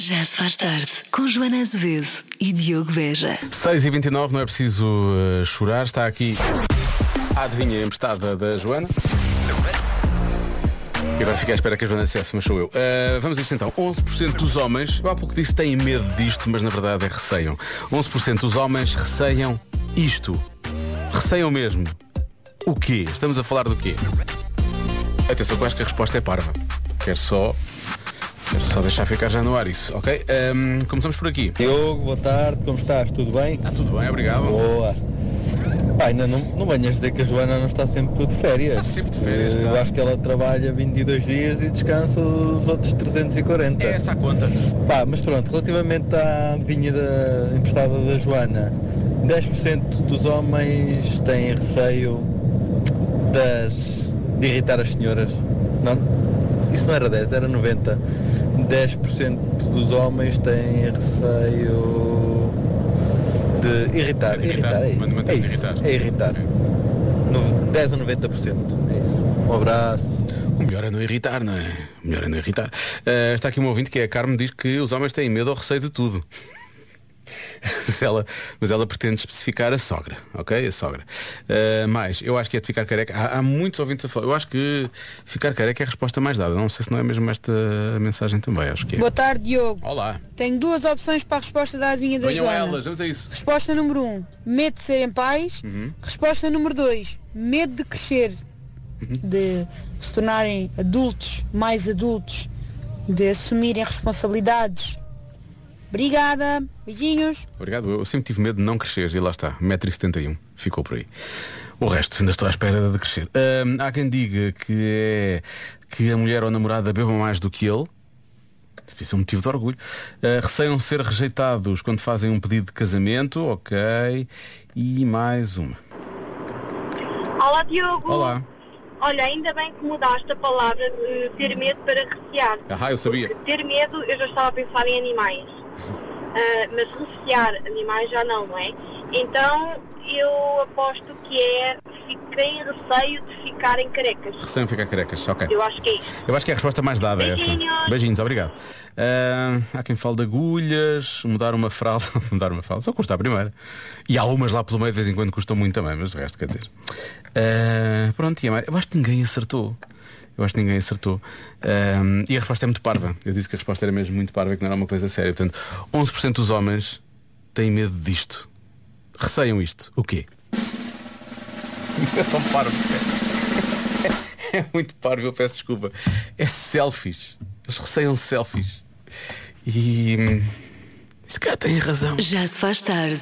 Já se faz tarde com Joana Azevedo e Diogo Beja. 6 e 29 não é preciso uh, chorar. Está aqui a adivinha emprestada da Joana. E agora fiquei à espera que a Joana dissesse, mas sou eu. Uh, vamos a isto então. 11% dos homens, há pouco disse têm medo disto, mas na verdade é receiam. 11% dos homens receiam isto. Receiam mesmo. O quê? Estamos a falar do quê? Atenção eu acho que a resposta é parva. Quero só. Quero só deixar ficar já no ar isso, ok? Um, começamos por aqui. Diogo, boa tarde, como estás? Tudo bem? Está tudo bem, obrigado. Boa. Pá, ainda não, não venhas dizer que a Joana não está sempre de férias. Está sempre de férias, Eu acho que ela trabalha 22 dias e descansa os outros 340. É essa a conta. Pá, mas pronto, relativamente à vinha da, emprestada da Joana, 10% dos homens têm receio das, de irritar as senhoras. Não? Isso não era 10, era 90. 10% dos homens têm receio de irritar. De irritar, Irritar, é isso. É, isso, irritado. é irritar. No- 10 a 90%. É isso. Um abraço. O melhor é não irritar, não é? O melhor é não irritar. Uh, está aqui um ouvinte que é a Carmen, diz que os homens têm medo ou receio de tudo. mas, ela, mas ela pretende especificar a sogra, ok? A sogra. Uh, mais, eu acho que é de ficar careca. Há, há muitos ouvintes a falar. Eu acho que ficar careca é a resposta mais dada. Não sei se não é mesmo esta mensagem também, acho que é. Boa tarde, Diogo. Olá. Tenho duas opções para a resposta da adivinha da Venham Joana. elas, vamos a isso. Resposta número 1, um, medo de serem pais. Uhum. Resposta número 2, medo de crescer, Uhum. de se tornarem adultos, mais adultos, de assumirem responsabilidades. Obrigada, beijinhos. Obrigado. Eu sempre tive medo de não crescer e lá está, 1,71m. Ficou por aí. O resto, ainda estou à espera de crescer. Hum, há quem diga que é que a mulher ou a namorada beba mais do que ele. Isso é um motivo de orgulho. Uh, receiam ser rejeitados quando fazem um pedido de casamento. Ok. E mais uma. Olá Diogo! Olá. Olha, ainda bem que mudaste a palavra de ter medo para recear. Ah, eu sabia. Porque ter medo, eu já estava a pensar em animais. Ah, mas recear animais já não, não é? Então eu aposto que é fiquem receio de ficarem carecas. Receiam ficar carecas. Ok. Eu acho que é isto. Eu acho que é a resposta mais dada essa. Beijinhos. Beijinhos, obrigado. Ah, há quem fale de agulhas, mudar uma fralda, mudar uma fralda, só custa a primeira. E há umas lá pelo meio de vez em quando custam muito também, mas o resto quer dizer. Ah, pronto, é eu acho que ninguém acertou. Eu acho que ninguém acertou. Ah, e a resposta é muito parva. Eu disse que a resposta era mesmo muito parva que não era uma coisa séria. Portanto, 11% dos homens têm medo disto. Receiam isto. O quê? É tão parvo. É muito parvo, eu peço desculpa. É selfies. Eles receiam selfies. E. hum, Se calhar têm razão. Já se faz tarde